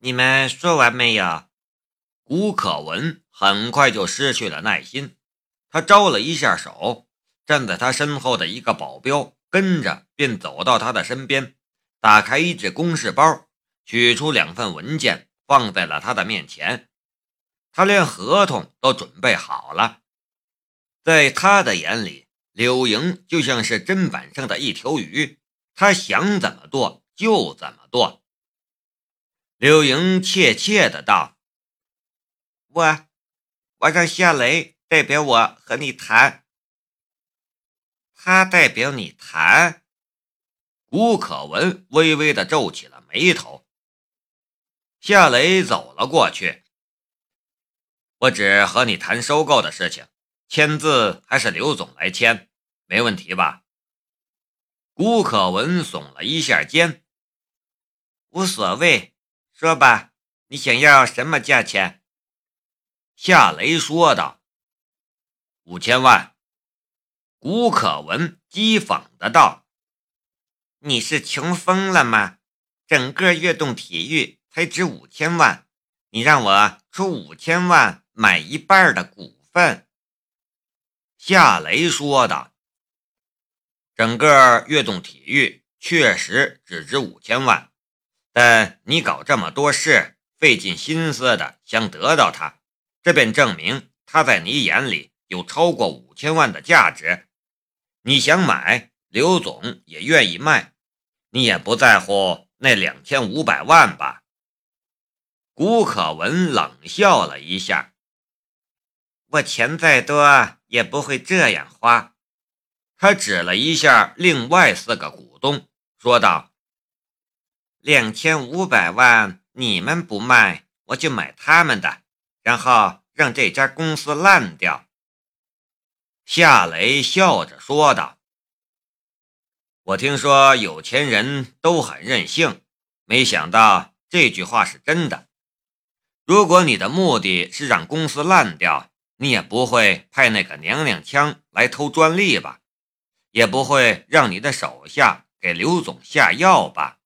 你们说完没有？古可文很快就失去了耐心，他招了一下手，站在他身后的一个保镖跟着便走到他的身边，打开一只公事包，取出两份文件放在了他的面前。他连合同都准备好了，在他的眼里，柳莹就像是砧板上的一条鱼，他想怎么做就怎么做。柳莹怯怯的道：“我，我让夏雷代表我和你谈。他代表你谈。”古可文微微的皱起了眉头。夏雷走了过去：“我只和你谈收购的事情，签字还是刘总来签，没问题吧？”古可文耸了一下肩：“无所谓。”说吧，你想要什么价钱？夏雷说道。五千万。古可文讥讽的道：“你是穷疯了吗？整个悦动体育才值五千万，你让我出五千万买一半的股份？”夏雷说的。整个悦动体育确实只值五千万。但你搞这么多事，费尽心思的想得到他，这便证明他在你眼里有超过五千万的价值。你想买，刘总也愿意卖，你也不在乎那两千五百万吧？古可文冷笑了一下：“我钱再多也不会这样花。”他指了一下另外四个股东，说道。两千五百万，你们不卖，我就买他们的，然后让这家公司烂掉。”夏雷笑着说道。“我听说有钱人都很任性，没想到这句话是真的。如果你的目的是让公司烂掉，你也不会派那个娘娘腔来偷专利吧？也不会让你的手下给刘总下药吧？”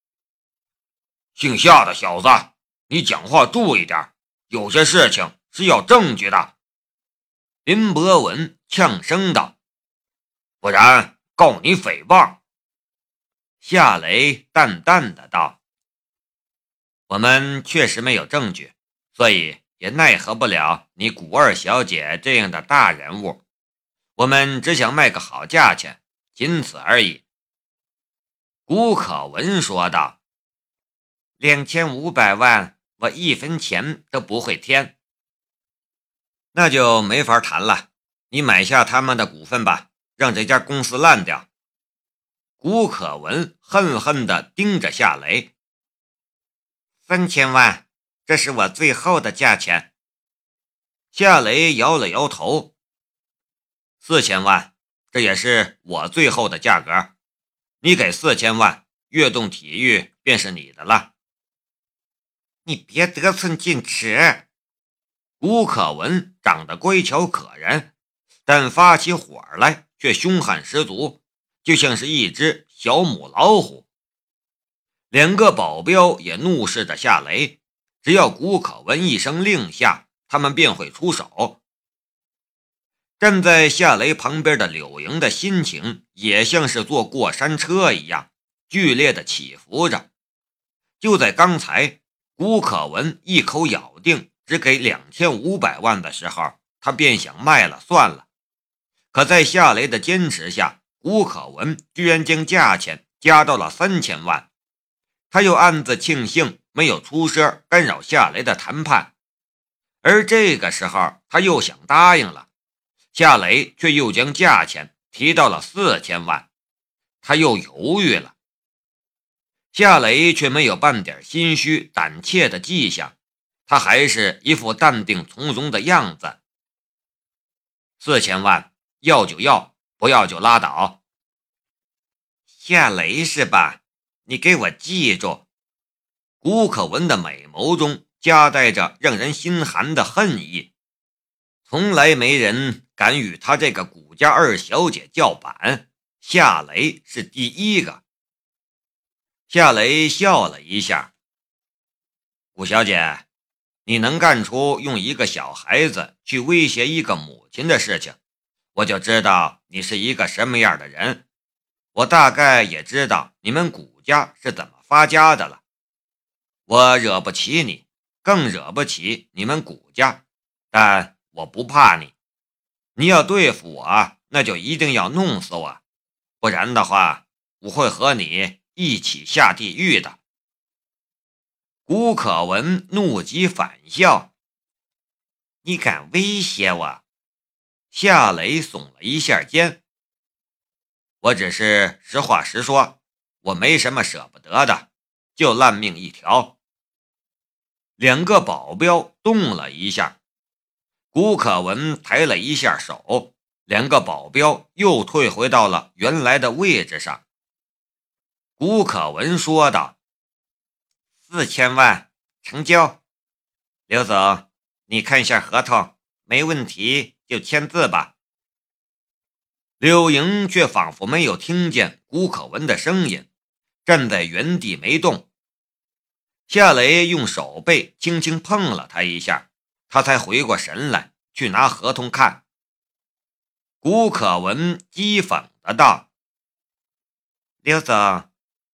姓夏的小子，你讲话注意点，有些事情是要证据的。”林博文呛声道，“不然告你诽谤。”夏雷淡淡的道：“我们确实没有证据，所以也奈何不了你古二小姐这样的大人物。我们只想卖个好价钱，仅此而已。”古可文说道。两千五百万，我一分钱都不会添。那就没法谈了。你买下他们的股份吧，让这家公司烂掉。古可文恨恨地盯着夏雷。三千万，这是我最后的价钱。夏雷摇了摇头。四千万，这也是我最后的价格。你给四千万，悦动体育便是你的了。你别得寸进尺。吴可文长得乖巧可人，但发起火来却凶悍十足，就像是一只小母老虎。两个保镖也怒视着夏雷，只要古可文一声令下，他们便会出手。站在夏雷旁边的柳莹的心情也像是坐过山车一样，剧烈的起伏着。就在刚才。吴可文一口咬定只给两千五百万的时候，他便想卖了算了。可在夏雷的坚持下，吴可文居然将价钱加到了三千万。他又暗自庆幸没有出声干扰夏雷的谈判。而这个时候，他又想答应了，夏雷却又将价钱提到了四千万。他又犹豫了。夏雷却没有半点心虚胆怯的迹象，他还是一副淡定从容的样子。四千万，要就要，不要就拉倒。夏雷是吧？你给我记住。古可文的美眸中夹带着让人心寒的恨意，从来没人敢与他这个古家二小姐叫板，夏雷是第一个。夏雷笑了一下。谷小姐，你能干出用一个小孩子去威胁一个母亲的事情，我就知道你是一个什么样的人。我大概也知道你们谷家是怎么发家的了。我惹不起你，更惹不起你们谷家，但我不怕你。你要对付我，那就一定要弄死我，不然的话，我会和你一起下地狱的。古可文怒极反笑：“你敢威胁我？”夏雷耸了一下肩：“我只是实话实说，我没什么舍不得的，就烂命一条。”两个保镖动了一下，古可文抬了一下手，两个保镖又退回到了原来的位置上。古可文说道。四千万成交，刘总，你看一下合同，没问题就签字吧。柳莹却仿佛没有听见古可文的声音，站在原地没动。夏雷用手背轻轻碰了他一下，他才回过神来，去拿合同看。古可文讥讽的道：“刘总。”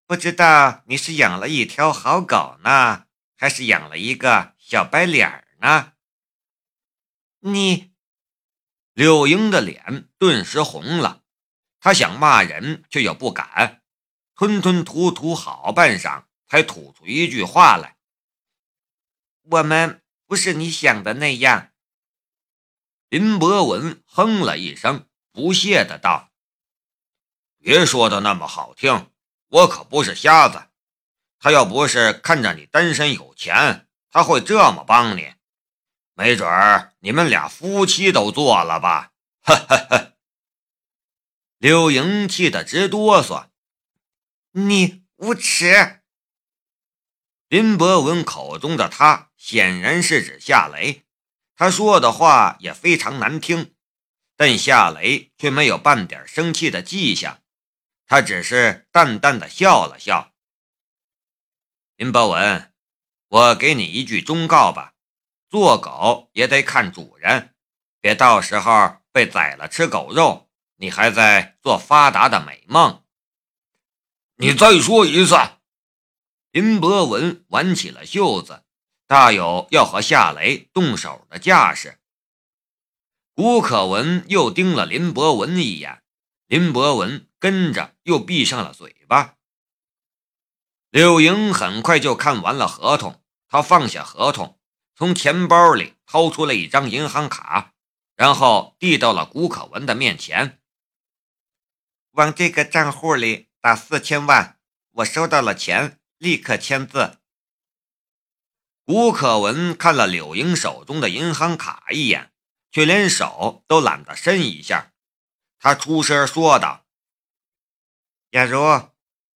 不知道你是养了一条好狗呢，还是养了一个小白脸呢？你，柳英的脸顿时红了，她想骂人却又不敢，吞吞吐吐好半晌，才吐出一句话来：“我们不是你想的那样。”林博文哼了一声，不屑的道：“别说的那么好听。”我可不是瞎子，他要不是看着你单身有钱，他会这么帮你？没准儿你们俩夫妻都做了吧？哈哈哈！柳莹气得直哆嗦。你无耻！林博文口中的他显然是指夏雷，他说的话也非常难听，但夏雷却没有半点生气的迹象。他只是淡淡的笑了笑。林博文，我给你一句忠告吧，做狗也得看主人，别到时候被宰了吃狗肉，你还在做发达的美梦。你再说一次。林博文挽起了袖子，大有要和夏雷动手的架势。吴可文又盯了林博文一眼，林博文。跟着又闭上了嘴巴。柳莹很快就看完了合同，她放下合同，从钱包里掏出了一张银行卡，然后递到了古可文的面前。往这个账户里打四千万，我收到了钱，立刻签字。古可文看了柳莹手中的银行卡一眼，却连手都懒得伸一下，他出声说道。雅茹，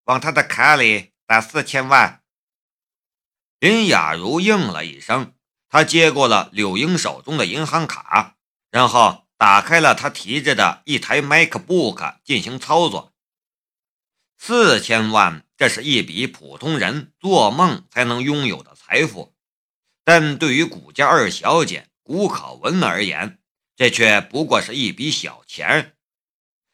往他的卡里打四千万。林雅茹应了一声，她接过了柳英手中的银行卡，然后打开了她提着的一台 MacBook 进行操作。四千万，这是一笔普通人做梦才能拥有的财富，但对于谷家二小姐谷可文而言，这却不过是一笔小钱。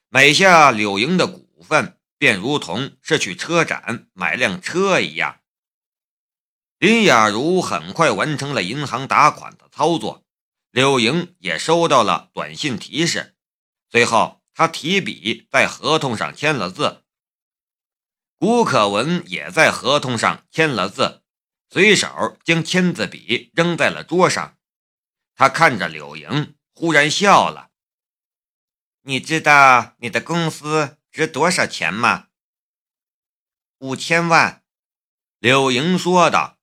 买下柳莹的股份。便如同是去车展买辆车一样。林雅茹很快完成了银行打款的操作，柳莹也收到了短信提示。随后，他提笔在合同上签了字。古可文也在合同上签了字，随手将签字笔扔在了桌上。他看着柳莹，忽然笑了：“你知道你的公司？”值多少钱吗？五千万。柳莹说道。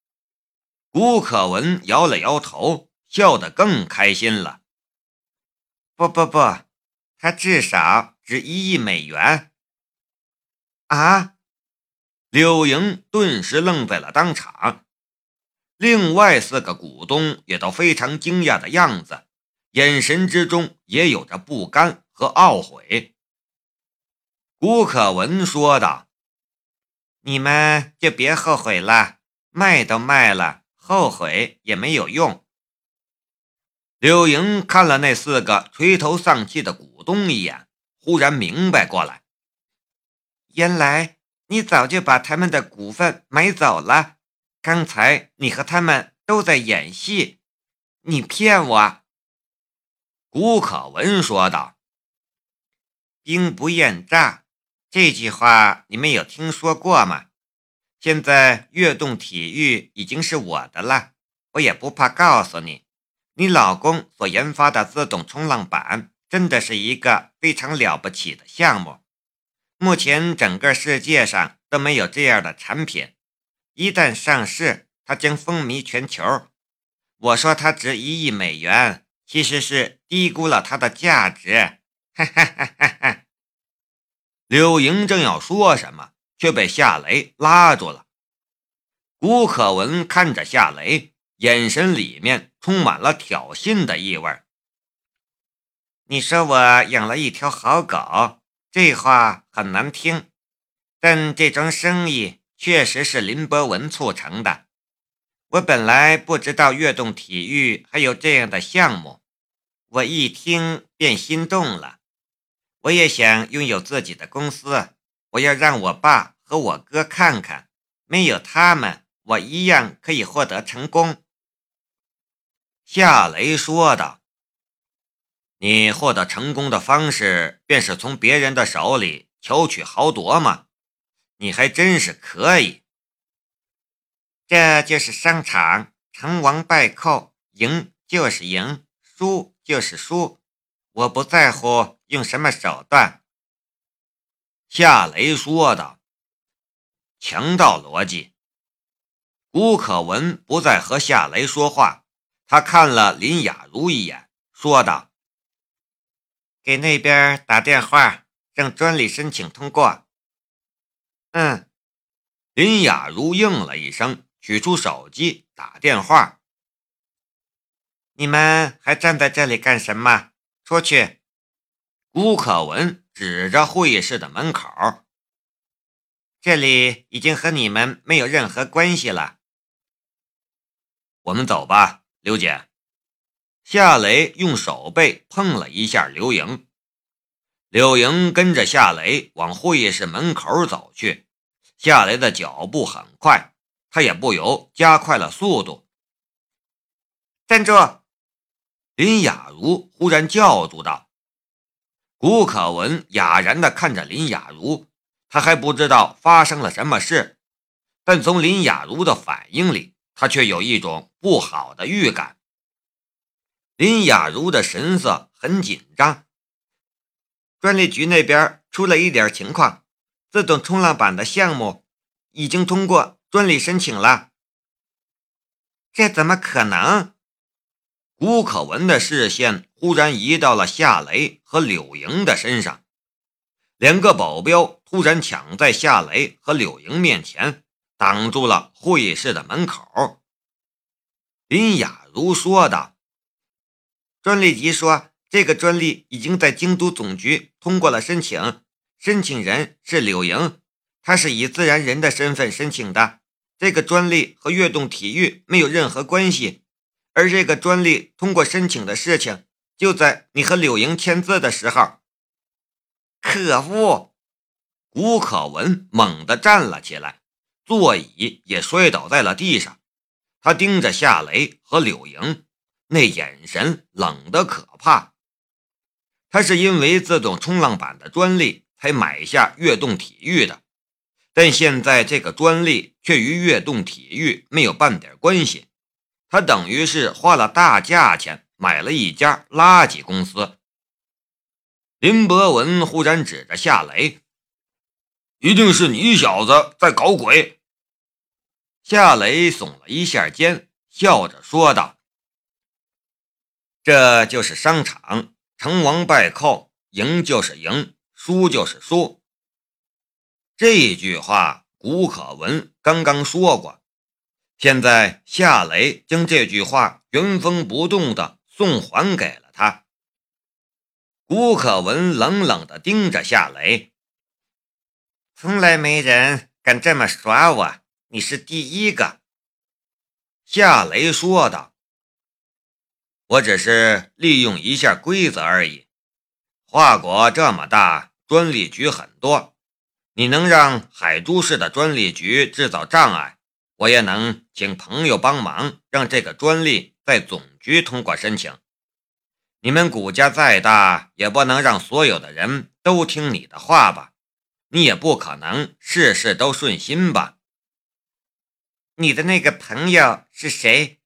古可文摇了摇头，笑得更开心了。不不不，他至少值一亿美元。啊！柳莹顿时愣在了当场。另外四个股东也都非常惊讶的样子，眼神之中也有着不甘和懊悔。吴可文说道：“你们就别后悔了，卖都卖了，后悔也没有用。柳莹看了那四个垂头丧气的股东一眼，忽然明白过来，原来你早就把他们的股份买走了。刚才你和他们都在演戏，你骗我。古可文说道：“兵不厌诈，这句话你们有听说过吗？现在悦动体育已经是我的了，我也不怕告诉你，你老公所研发的自动冲浪板真的是一个非常了不起的项目。目前整个世界上都没有这样的产品，一旦上市，它将风靡全球。我说它值一亿美元。”其实是低估了它的价值，哈哈哈哈哈！柳莹正要说什么，却被夏雷拉住了。古可文看着夏雷，眼神里面充满了挑衅的意味。你说我养了一条好狗，这话很难听，但这桩生意确实是林博文促成的。我本来不知道悦动体育还有这样的项目，我一听便心动了。我也想拥有自己的公司，我要让我爸和我哥看看，没有他们，我一样可以获得成功。夏雷说道：“你获得成功的方式，便是从别人的手里巧取豪夺吗？你还真是可以。”这就是商场，成王败寇，赢就是赢，输就是输。我不在乎用什么手段。”夏雷说道。强盗逻辑。古可文不再和夏雷说话，他看了林雅茹一眼，说道：“给那边打电话，让专利申请通过。”嗯，林雅茹应了一声。取出手机打电话。你们还站在这里干什么？出去！吴可文指着会议室的门口。这里已经和你们没有任何关系了。我们走吧，刘姐。夏雷用手背碰了一下刘莹，刘莹跟着夏雷往会议室门口走去。夏雷的脚步很快。他也不由加快了速度。站住！林雅茹忽然叫住道。古可文哑然地看着林雅茹，他还不知道发生了什么事，但从林雅茹的反应里，他却有一种不好的预感。林雅茹的神色很紧张。专利局那边出了一点情况，自动冲浪板的项目已经通过。专利申请了，这怎么可能？古可文的视线忽然移到了夏雷和柳莹的身上，两个保镖突然抢在夏雷和柳莹面前，挡住了会议室的门口。林雅茹说道：“专利局说，这个专利已经在京都总局通过了申请，申请人是柳莹，他是以自然人的身份申请的。”这个专利和悦动体育没有任何关系，而这个专利通过申请的事情，就在你和柳莹签字的时候。可恶！吴可文猛地站了起来，座椅也摔倒在了地上。他盯着夏雷和柳莹，那眼神冷得可怕。他是因为自动冲浪板的专利才买下悦动体育的。但现在这个专利却与悦动体育没有半点关系，他等于是花了大价钱买了一家垃圾公司。林博文忽然指着夏雷：“一定是你小子在搞鬼。”夏雷耸了一下肩，笑着说道：“这就是商场，成王败寇，赢就是赢，输就是输。”这句话，古可文刚刚说过。现在夏雷将这句话原封不动的送还给了他。古可文冷冷的盯着夏雷：“从来没人敢这么耍我，你是第一个。”夏雷说道：“我只是利用一下规则而已。华国这么大，专利局很多，你能让海珠市的专利局制造障碍，我也能请朋友帮忙，让这个专利在总局通过申请。你们谷家再大，也不能让所有的人都听你的话吧？你也不可能事事都顺心吧？”你的那个朋友是谁？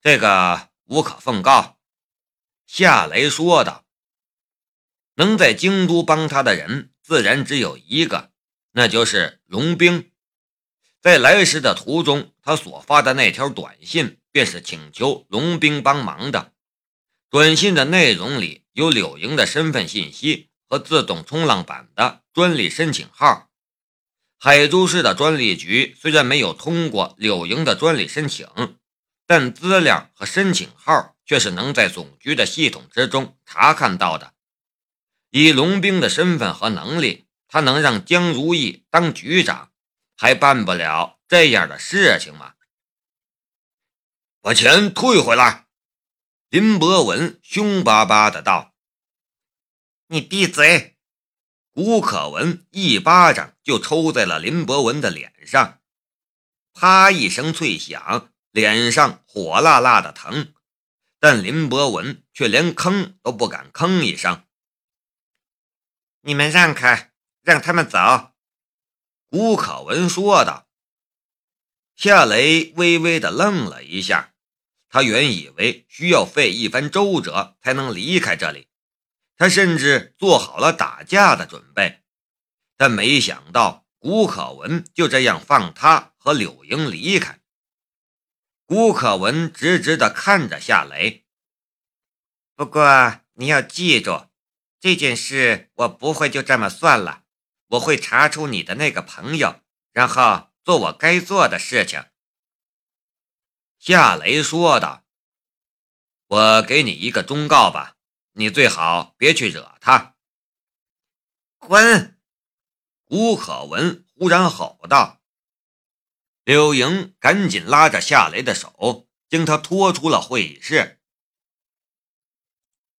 这个无可奉告。夏雷说道：“能在京都帮他的人，自然只有一个，那就是龙兵。在来时的途中，他所发的那条短信，便是请求龙兵帮忙的。短信的内容里有柳莹的身份信息和自动冲浪板的专利申请号。”海珠市的专利局虽然没有通过柳莹的专利申请，但资料和申请号却是能在总局的系统之中查看到的。以龙兵的身份和能力，他能让江如意当局长，还办不了这样的事情吗？把钱退回来！林博文凶巴巴的道：“你闭嘴！”古可文一巴掌就抽在了林博文的脸上，啪一声脆响，脸上火辣辣的疼，但林博文却连吭都不敢吭一声。你们让开，让他们走。”古可文说道。夏雷微微的愣了一下，他原以为需要费一番周折才能离开这里。他甚至做好了打架的准备，但没想到古可文就这样放他和柳莹离开。古可文直直的看着夏雷。不过你要记住，这件事我不会就这么算了，我会查出你的那个朋友，然后做我该做的事情。”夏雷说道。“我给你一个忠告吧。”你最好别去惹他。滚！吴可文忽然吼道。柳莹赶紧拉着夏雷的手，将他拖出了会议室。